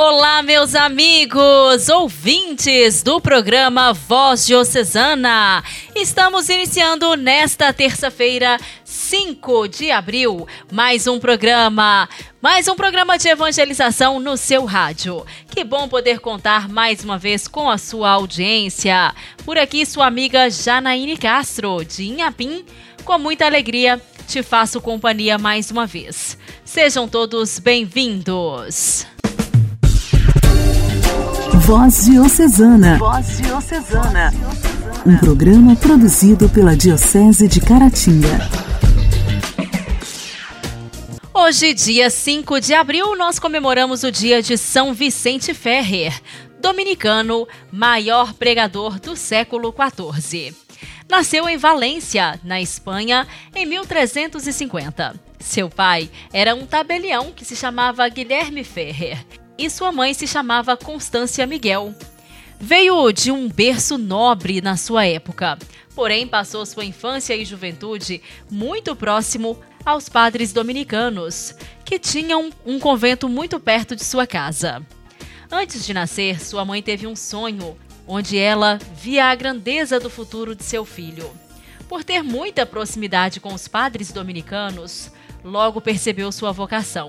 Olá, meus amigos, ouvintes do programa Voz Diocesana. Estamos iniciando nesta terça-feira, 5 de abril, mais um programa, mais um programa de evangelização no seu rádio. Que bom poder contar mais uma vez com a sua audiência. Por aqui, sua amiga Janaíne Castro, de Inhapim, com muita alegria te faço companhia mais uma vez. Sejam todos bem-vindos. Voz Diocesana. Voz Diocesana. Um programa produzido pela Diocese de Caratinga. Hoje, dia 5 de abril, nós comemoramos o dia de São Vicente Ferrer, dominicano, maior pregador do século XIV. Nasceu em Valência, na Espanha, em 1350. Seu pai era um tabelião que se chamava Guilherme Ferrer e sua mãe se chamava Constância Miguel. Veio de um berço nobre na sua época, porém passou sua infância e juventude muito próximo aos padres dominicanos, que tinham um convento muito perto de sua casa. Antes de nascer, sua mãe teve um sonho onde ela via a grandeza do futuro de seu filho. Por ter muita proximidade com os padres dominicanos, logo percebeu sua vocação.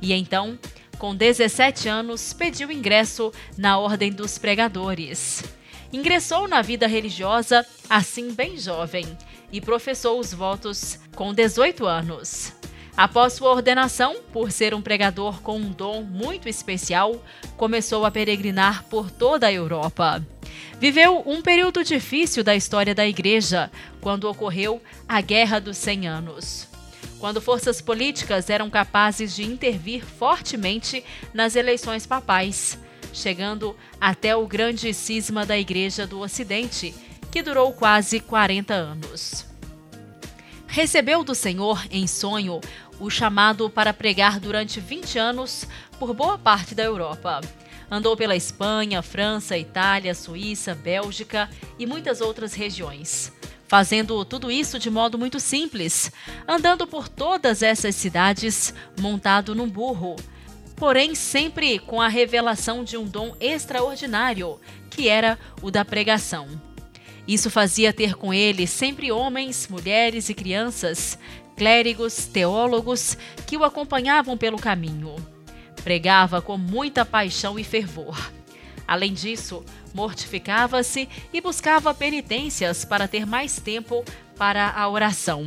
E então com 17 anos, pediu ingresso na Ordem dos Pregadores. Ingressou na vida religiosa, assim bem jovem, e professou os votos com 18 anos. Após sua ordenação, por ser um pregador com um dom muito especial, começou a peregrinar por toda a Europa. Viveu um período difícil da história da Igreja, quando ocorreu a Guerra dos Cem Anos quando forças políticas eram capazes de intervir fortemente nas eleições papais, chegando até o grande cisma da Igreja do Ocidente, que durou quase 40 anos. Recebeu do Senhor, em sonho, o chamado para pregar durante 20 anos por boa parte da Europa. Andou pela Espanha, França, Itália, Suíça, Bélgica e muitas outras regiões fazendo tudo isso de modo muito simples, andando por todas essas cidades montado num burro, porém sempre com a revelação de um dom extraordinário, que era o da pregação. Isso fazia ter com ele sempre homens, mulheres e crianças, clérigos, teólogos que o acompanhavam pelo caminho. Pregava com muita paixão e fervor. Além disso, mortificava-se e buscava penitências para ter mais tempo para a oração.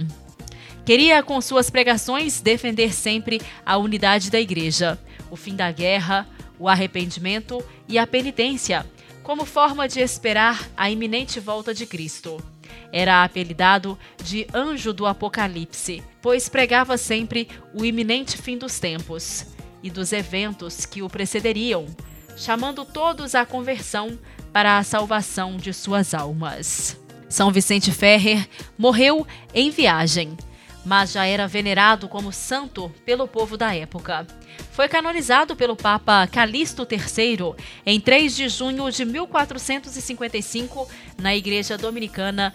Queria, com suas pregações, defender sempre a unidade da Igreja, o fim da guerra, o arrependimento e a penitência, como forma de esperar a iminente volta de Cristo. Era apelidado de Anjo do Apocalipse, pois pregava sempre o iminente fim dos tempos e dos eventos que o precederiam, chamando todos à conversão para a salvação de suas almas. São Vicente Ferrer morreu em viagem, mas já era venerado como santo pelo povo da época. Foi canonizado pelo Papa Calixto III em 3 de junho de 1455 na Igreja Dominicana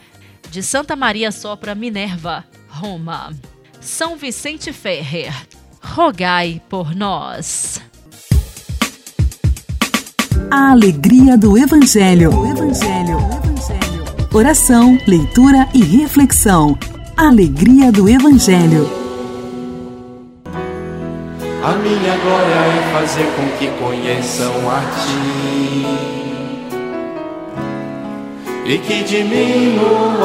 de Santa Maria Sopra Minerva, Roma. São Vicente Ferrer, rogai por nós. A alegria do Evangelho. O Evangelho. Evangelho. Oração, leitura e reflexão. Alegria do Evangelho. A minha glória é fazer com que conheçam a Ti e que diminua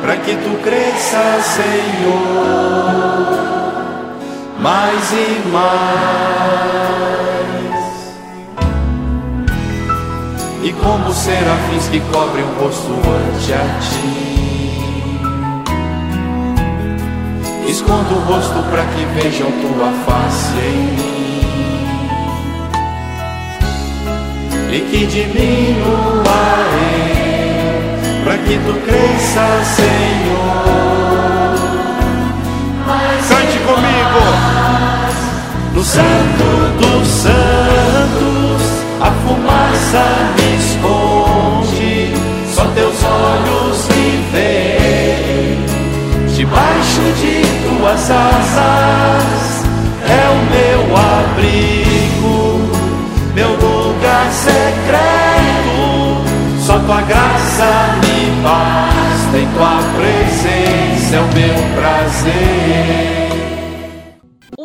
para que Tu cresças, Senhor, mais e mais. Como serafins que cobrem o rosto ante a ti. Escondo o rosto para que vejam tua face em mim e que diminua para que tu cresças, Senhor. Cante comigo no Santo dos Santos a fumaça me esconde, só teus olhos me veem. Debaixo de tuas asas é o meu abrigo, meu lugar secreto. Só tua graça me basta, em tua presença é o meu prazer.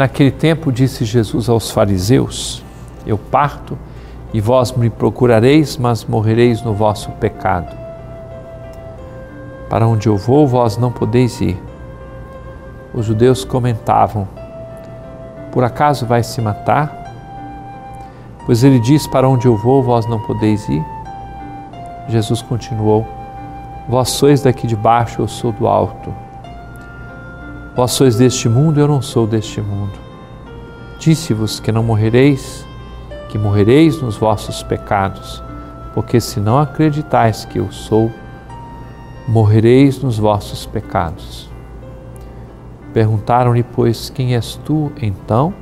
Naquele tempo disse Jesus aos fariseus: Eu parto e vós me procurareis, mas morrereis no vosso pecado. Para onde eu vou, vós não podeis ir. Os judeus comentavam: Por acaso vai se matar? Pois ele diz: Para onde eu vou, vós não podeis ir. Jesus continuou: Vós sois daqui de baixo, eu sou do alto. Vós sois deste mundo, eu não sou deste mundo. Disse-vos que não morrereis, que morrereis nos vossos pecados, porque se não acreditais que eu sou, morrereis nos vossos pecados. Perguntaram-lhe, pois, quem és tu então?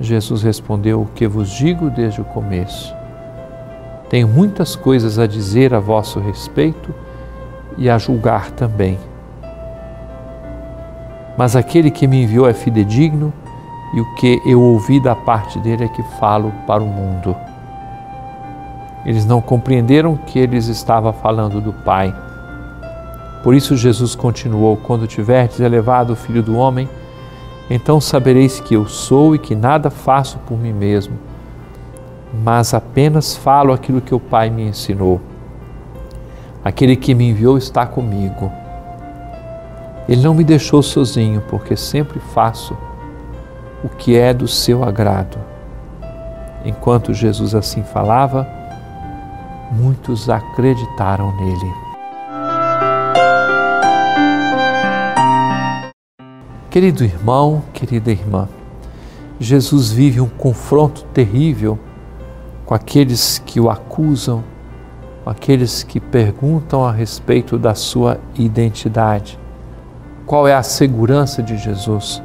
Jesus respondeu: O que vos digo desde o começo. Tenho muitas coisas a dizer a vosso respeito e a julgar também mas aquele que me enviou é fidedigno e o que eu ouvi da parte dele é que falo para o mundo. Eles não compreenderam que eles estava falando do Pai. Por isso Jesus continuou: Quando tiverdes elevado o Filho do Homem, então sabereis que eu sou e que nada faço por mim mesmo, mas apenas falo aquilo que o Pai me ensinou. Aquele que me enviou está comigo. Ele não me deixou sozinho, porque sempre faço o que é do seu agrado. Enquanto Jesus assim falava, muitos acreditaram nele. Querido irmão, querida irmã, Jesus vive um confronto terrível com aqueles que o acusam, com aqueles que perguntam a respeito da sua identidade. Qual é a segurança de Jesus?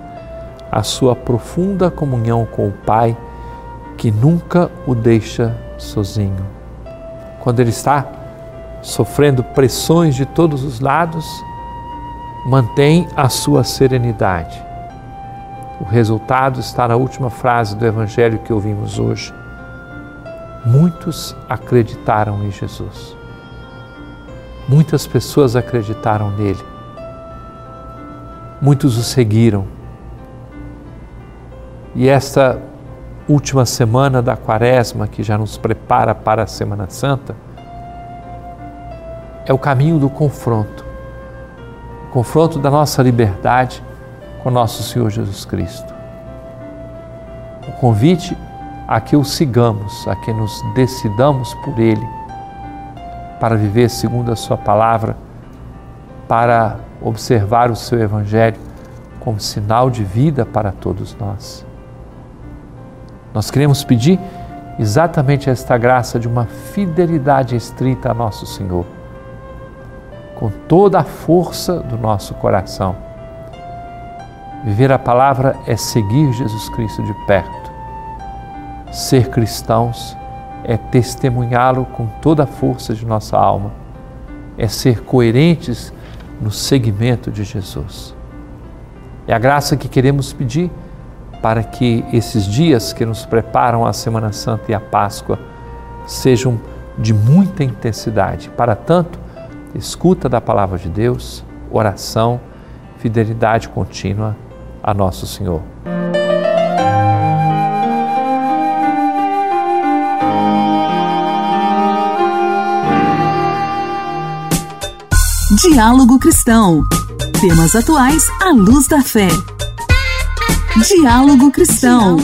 A sua profunda comunhão com o Pai, que nunca o deixa sozinho. Quando ele está sofrendo pressões de todos os lados, mantém a sua serenidade. O resultado está na última frase do Evangelho que ouvimos hoje. Muitos acreditaram em Jesus. Muitas pessoas acreditaram nele muitos o seguiram. E esta última semana da Quaresma, que já nos prepara para a Semana Santa, é o caminho do confronto o confronto da nossa liberdade com nosso Senhor Jesus Cristo. O convite a que o sigamos, a que nos decidamos por Ele, para viver segundo a Sua palavra, para observar o seu Evangelho como sinal de vida para todos nós. Nós queremos pedir exatamente esta graça de uma fidelidade estrita a nosso Senhor, com toda a força do nosso coração. Viver a palavra é seguir Jesus Cristo de perto. Ser cristãos é testemunhá-lo com toda a força de nossa alma, é ser coerentes no seguimento de Jesus. É a graça que queremos pedir para que esses dias que nos preparam a Semana Santa e a Páscoa sejam de muita intensidade. Para tanto, escuta da palavra de Deus, oração, fidelidade contínua a nosso Senhor. Diálogo Cristão. Temas atuais à luz da fé. Diálogo Cristão.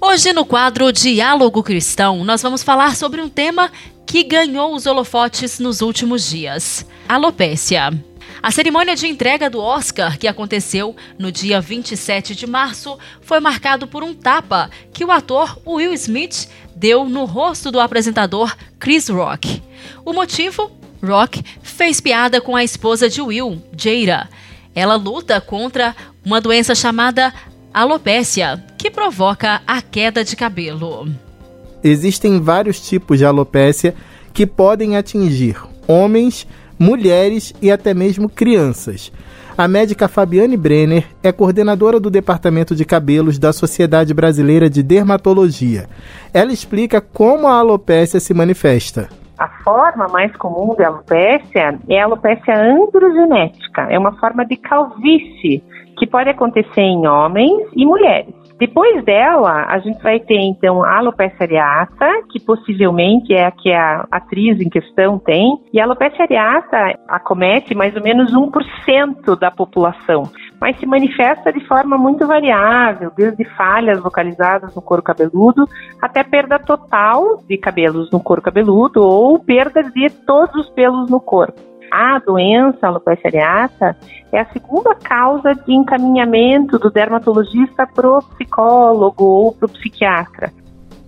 Hoje, no quadro Diálogo Cristão, nós vamos falar sobre um tema que ganhou os holofotes nos últimos dias: Alopécia. A cerimônia de entrega do Oscar, que aconteceu no dia 27 de março, foi marcado por um tapa que o ator Will Smith deu no rosto do apresentador Chris Rock. O motivo? Rock fez piada com a esposa de Will, Jada. Ela luta contra uma doença chamada alopécia, que provoca a queda de cabelo. Existem vários tipos de alopécia que podem atingir homens, mulheres e até mesmo crianças. A médica Fabiane Brenner é coordenadora do Departamento de Cabelos da Sociedade Brasileira de Dermatologia. Ela explica como a alopécia se manifesta. A forma mais comum de alopécia é a alopécia androgenética. É uma forma de calvície que pode acontecer em homens e mulheres. Depois dela, a gente vai ter então a alopecia areata, que possivelmente é a que a atriz em questão tem, e a alopecia areata acomete mais ou menos 1% da população, mas se manifesta de forma muito variável, desde falhas localizadas no couro cabeludo até perda total de cabelos no couro cabeludo ou perda de todos os pelos no corpo a doença alopecia areata é a segunda causa de encaminhamento do dermatologista para o psicólogo ou para o psiquiatra.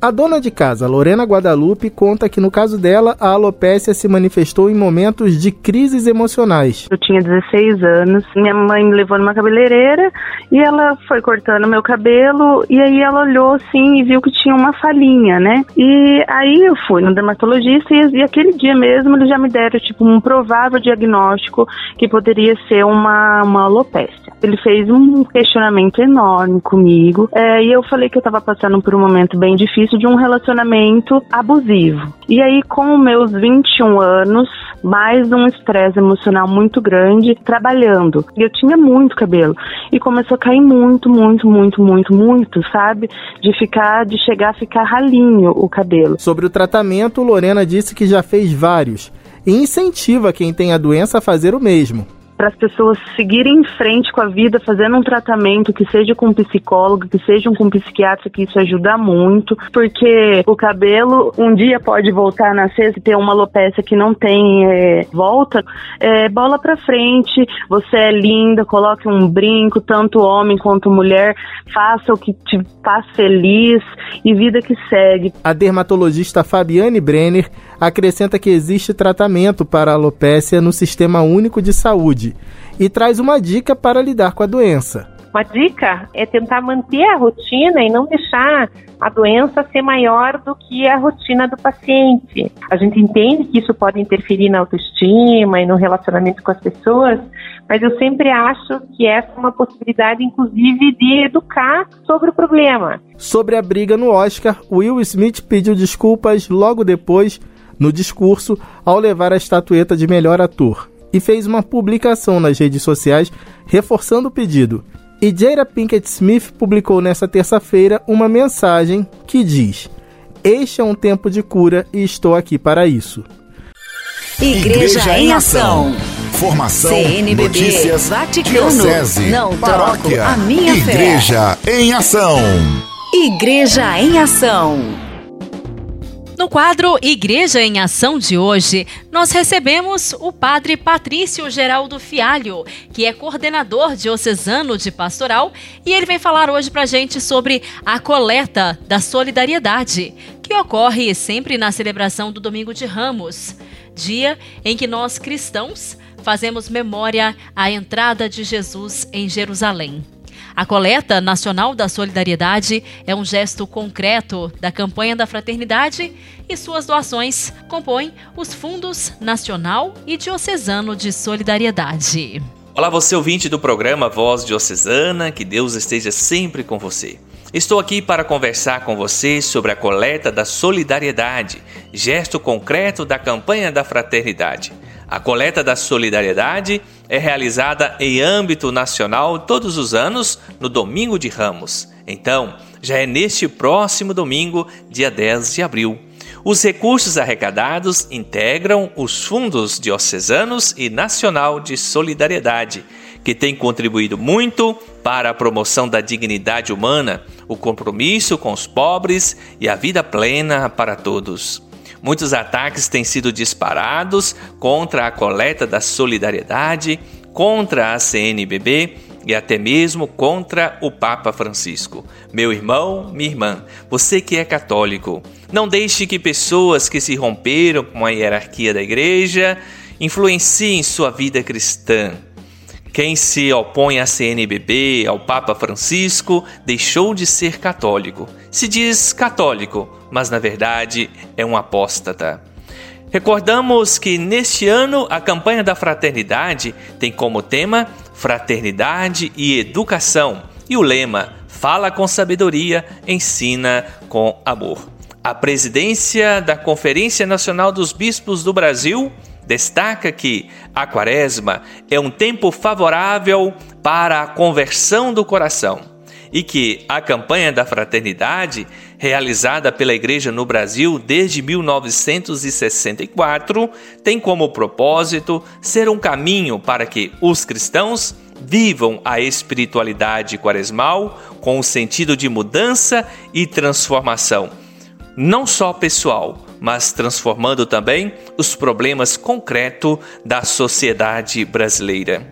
A dona de casa, Lorena Guadalupe, conta que no caso dela, a alopécia se manifestou em momentos de crises emocionais. Eu tinha 16 anos, minha mãe me levou numa cabeleireira e ela foi cortando meu cabelo e aí ela olhou assim e viu que tinha uma falhinha, né? E aí eu fui no dermatologista e, e aquele dia mesmo eles já me deram tipo um provável diagnóstico que poderia ser uma, uma alopécia. Ele fez um questionamento enorme comigo é, e eu falei que eu estava passando por um momento bem difícil de um relacionamento abusivo. E aí, com meus 21 anos, mais um estresse emocional muito grande, trabalhando. E eu tinha muito cabelo. E começou a cair muito, muito, muito, muito, muito, sabe? De ficar, de chegar a ficar ralinho o cabelo. Sobre o tratamento, Lorena disse que já fez vários e incentiva quem tem a doença a fazer o mesmo para as pessoas seguirem em frente com a vida, fazendo um tratamento que seja com um psicólogo, que seja com um psiquiatra, que isso ajuda muito, porque o cabelo um dia pode voltar a nascer, se tem uma alopecia que não tem é, volta, é, bola para frente, você é linda, coloque um brinco, tanto homem quanto mulher, faça o que te faz feliz e vida que segue. A dermatologista Fabiane Brenner acrescenta que existe tratamento para a alopécia no Sistema Único de Saúde e traz uma dica para lidar com a doença. Uma dica é tentar manter a rotina e não deixar a doença ser maior do que a rotina do paciente. A gente entende que isso pode interferir na autoestima e no relacionamento com as pessoas, mas eu sempre acho que essa é uma possibilidade, inclusive, de educar sobre o problema. Sobre a briga no Oscar, Will Smith pediu desculpas logo depois no discurso ao levar a estatueta de melhor ator e fez uma publicação nas redes sociais reforçando o pedido. E Jada Pinkett Smith publicou nesta terça-feira uma mensagem que diz: Este é um tempo de cura e estou aqui para isso. Igreja, Igreja em Ação. Formação, CNBB, notícias, Vaticano, diocese, não paróquia, a minha Igreja fé. em Ação. Igreja em Ação. No quadro Igreja em Ação de hoje, nós recebemos o padre Patrício Geraldo Fialho, que é coordenador diocesano de pastoral, e ele vem falar hoje para a gente sobre a coleta da solidariedade, que ocorre sempre na celebração do Domingo de Ramos, dia em que nós cristãos fazemos memória à entrada de Jesus em Jerusalém. A coleta nacional da solidariedade é um gesto concreto da campanha da fraternidade e suas doações compõem os fundos nacional e diocesano de solidariedade. Olá, você ouvinte do programa Voz Diocesana, que Deus esteja sempre com você. Estou aqui para conversar com você sobre a coleta da solidariedade, gesto concreto da campanha da fraternidade. A coleta da solidariedade é realizada em âmbito nacional todos os anos no Domingo de Ramos. Então, já é neste próximo domingo, dia 10 de abril. Os recursos arrecadados integram os fundos diocesanos e nacional de solidariedade, que têm contribuído muito para a promoção da dignidade humana, o compromisso com os pobres e a vida plena para todos. Muitos ataques têm sido disparados contra a coleta da solidariedade, contra a CNBB e até mesmo contra o Papa Francisco. Meu irmão, minha irmã, você que é católico, não deixe que pessoas que se romperam com a hierarquia da igreja influenciem sua vida cristã. Quem se opõe à CNBB, ao Papa Francisco, deixou de ser católico. Se diz católico, mas na verdade é um apóstata. Recordamos que neste ano a campanha da fraternidade tem como tema Fraternidade e Educação e o lema Fala com sabedoria, ensina com amor. A presidência da Conferência Nacional dos Bispos do Brasil destaca que a Quaresma é um tempo favorável para a conversão do coração e que a campanha da fraternidade, realizada pela Igreja no Brasil desde 1964, tem como propósito ser um caminho para que os cristãos vivam a espiritualidade quaresmal com o sentido de mudança e transformação, não só pessoal, mas transformando também os problemas concretos da sociedade brasileira.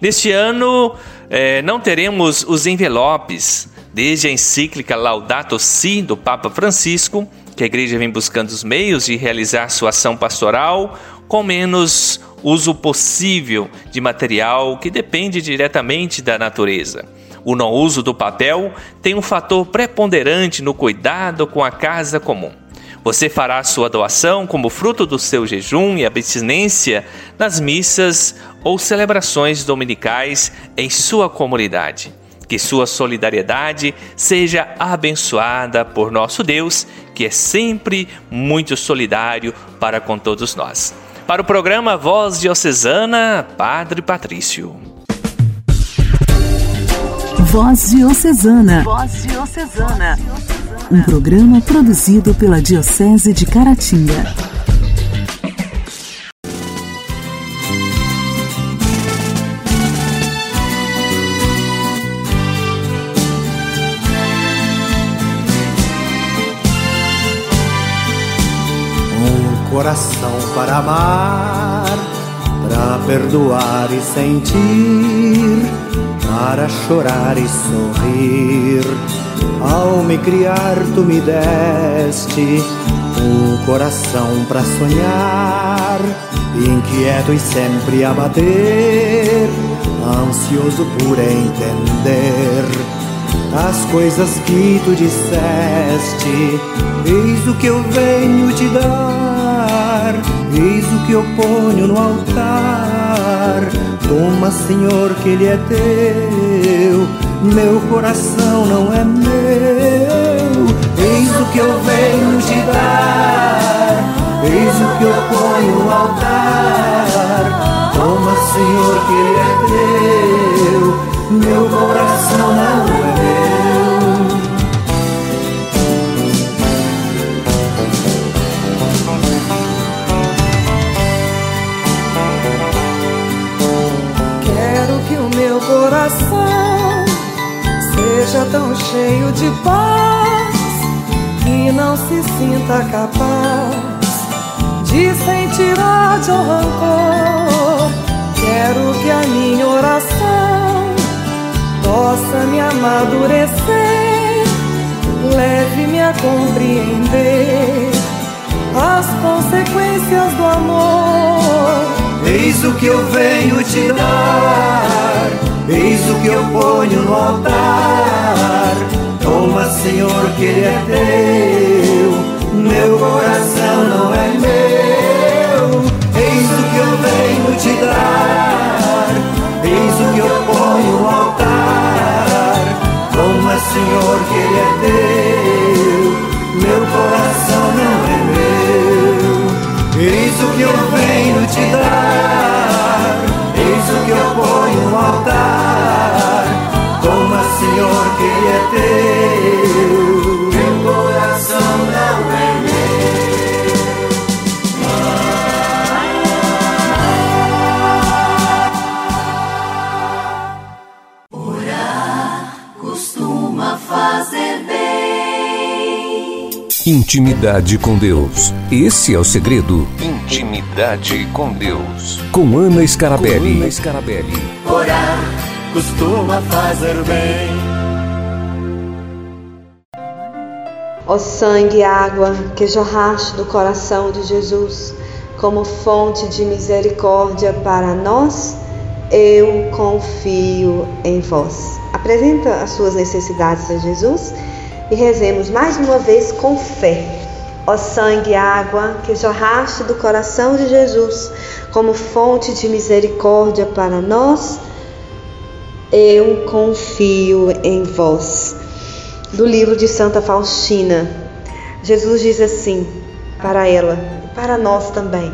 Neste ano, eh, não teremos os envelopes, desde a encíclica Laudato Si do Papa Francisco, que a igreja vem buscando os meios de realizar sua ação pastoral com menos uso possível de material que depende diretamente da natureza. O não uso do papel tem um fator preponderante no cuidado com a casa comum. Você fará sua doação como fruto do seu jejum e abstinência nas missas ou celebrações dominicais em sua comunidade. Que sua solidariedade seja abençoada por nosso Deus, que é sempre muito solidário para com todos nós. Para o programa Voz Diocesana, Padre Patrício. Voz Diocesana. Voz Diocesana. Um programa produzido pela Diocese de Caratinga. Um coração para amar, para perdoar e sentir, para chorar e sorrir ao me criar, tu me deste um coração para sonhar, inquieto e sempre a bater, ansioso por entender as coisas que tu disseste. Eis o que eu venho te dar, eis o que eu ponho no altar. Toma, Senhor, que ele é teu meu coração não é meu. Eis o que eu venho te dar, eis o que eu ponho no altar. Toma, Senhor, que ele é cheio de paz que não se sinta capaz de sentir ódio ou rancor. Quero que a minha oração possa me amadurecer, leve-me a compreender as consequências do amor. Eis o que eu venho te dar Eis o que eu ponho no altar. Toma, Senhor, que ele é teu. Meu coração não é meu. Eis o que eu venho te dar. Eis o que eu ponho no altar. Toma, Senhor, que ele é teu. Meu coração não é meu. Eis o que eu venho te dar. Eis o que eu ponho no altar. Toma, Senhor, que Ele é teu. Intimidade com Deus. Esse é o segredo. Intimidade com Deus. Com Ana Scarabelli. Com Ana Scarabelli. Orar costuma fazer bem. Ó sangue e água que jorraste do coração de Jesus, como fonte de misericórdia para nós, eu confio em vós. Apresenta as suas necessidades a Jesus e rezemos mais uma vez com fé. Ó sangue e água que jorraste do coração de Jesus como fonte de misericórdia para nós, eu confio em vós. Do livro de Santa Faustina, Jesus diz assim para ela para nós também: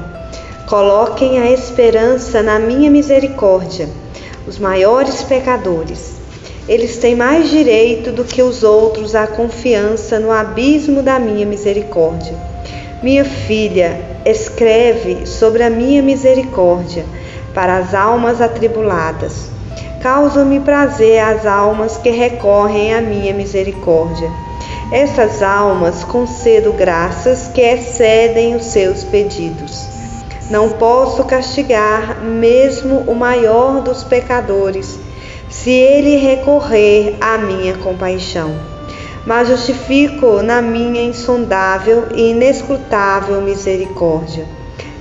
Coloquem a esperança na minha misericórdia, os maiores pecadores eles têm mais direito do que os outros à confiança no abismo da minha misericórdia. Minha filha, escreve sobre a minha misericórdia para as almas atribuladas. Causa-me prazer as almas que recorrem à minha misericórdia. Essas almas concedo graças que excedem os seus pedidos. Não posso castigar mesmo o maior dos pecadores se ele recorrer à minha compaixão. Mas justifico na minha insondável e inescrutável misericórdia.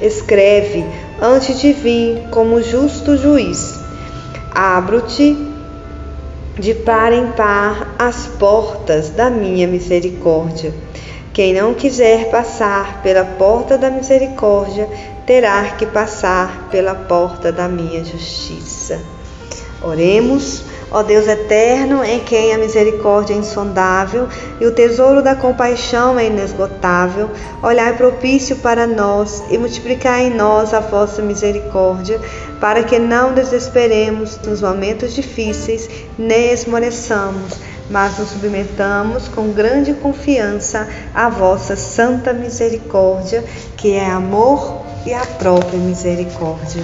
Escreve antes de vir como justo juiz. Abro-te de par em par as portas da minha misericórdia. Quem não quiser passar pela porta da misericórdia, terá que passar pela porta da minha justiça. Oremos, ó Deus eterno, em quem a misericórdia é insondável e o tesouro da compaixão é inesgotável, olhai propício para nós e multiplicai em nós a vossa misericórdia, para que não desesperemos nos momentos difíceis, nem esmoreçamos, mas nos submetamos com grande confiança à vossa santa misericórdia, que é amor e a própria misericórdia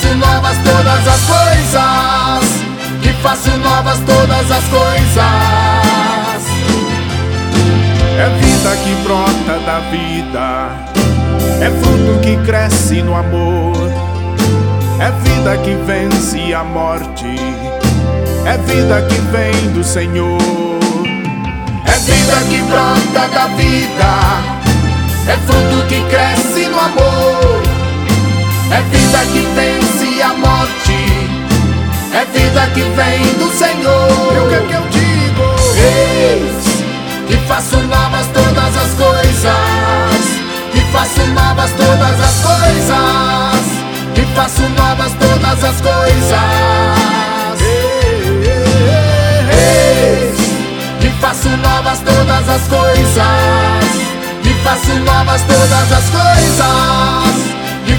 faço novas todas as coisas. Que faço novas todas as coisas. É vida que brota da vida. É fruto que cresce no amor. É vida que vence a morte. É vida que vem do Senhor. É vida que brota da vida. É fruto que cresce no amor. É vida que vence a morte, é vida que vem do Senhor. E o que é que eu digo? Eis que faço novas todas as coisas, que faço novas todas as coisas, que faço novas todas as coisas. Eis que faço novas todas as coisas, que faço novas todas as coisas.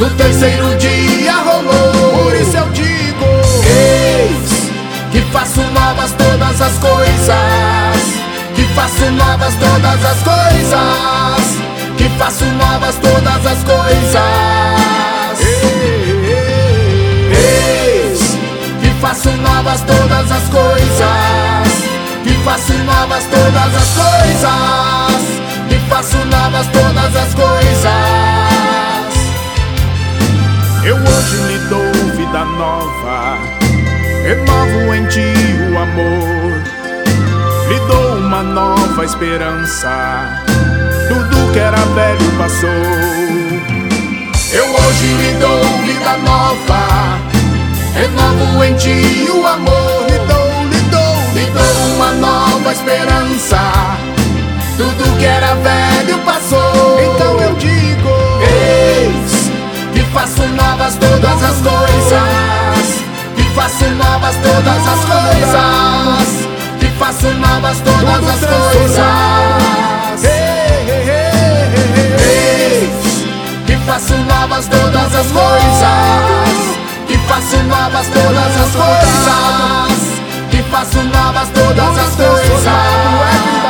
no terceiro dia rolou. Por isso eu digo: Eis que faço novas todas as coisas. Que faço novas todas as coisas. Que faço novas todas as coisas. Eis que faço novas todas as coisas. Que faço novas todas as coisas. Que faço novas todas as coisas. Eu hoje lhe dou vida nova. Renovo em ti o amor. Lhe dou uma nova esperança. Tudo que era velho passou. Eu hoje lhe dou vida nova. Renovo em ti o amor. Lhe dou, lhe dou, lhe dou uma nova esperança. Tudo que era velho passou. Então eu digo: que faço novas todas as coisas. Que faço novas todas as coisas. Que faço novas todas as coisas. Eis que faço novas todas as coisas. Que faço novas todas as coisas. Que faço novas todas as coisas.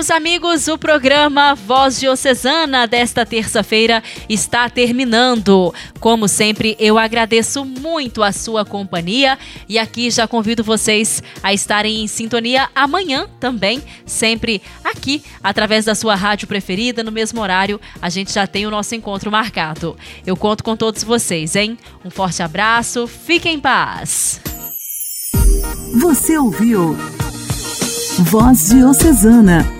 Caros amigos, o programa Voz Diocesana desta terça-feira está terminando. Como sempre, eu agradeço muito a sua companhia e aqui já convido vocês a estarem em sintonia amanhã também, sempre aqui, através da sua rádio preferida, no mesmo horário. A gente já tem o nosso encontro marcado. Eu conto com todos vocês, hein? Um forte abraço, fiquem em paz. Você ouviu Voz Diocesana,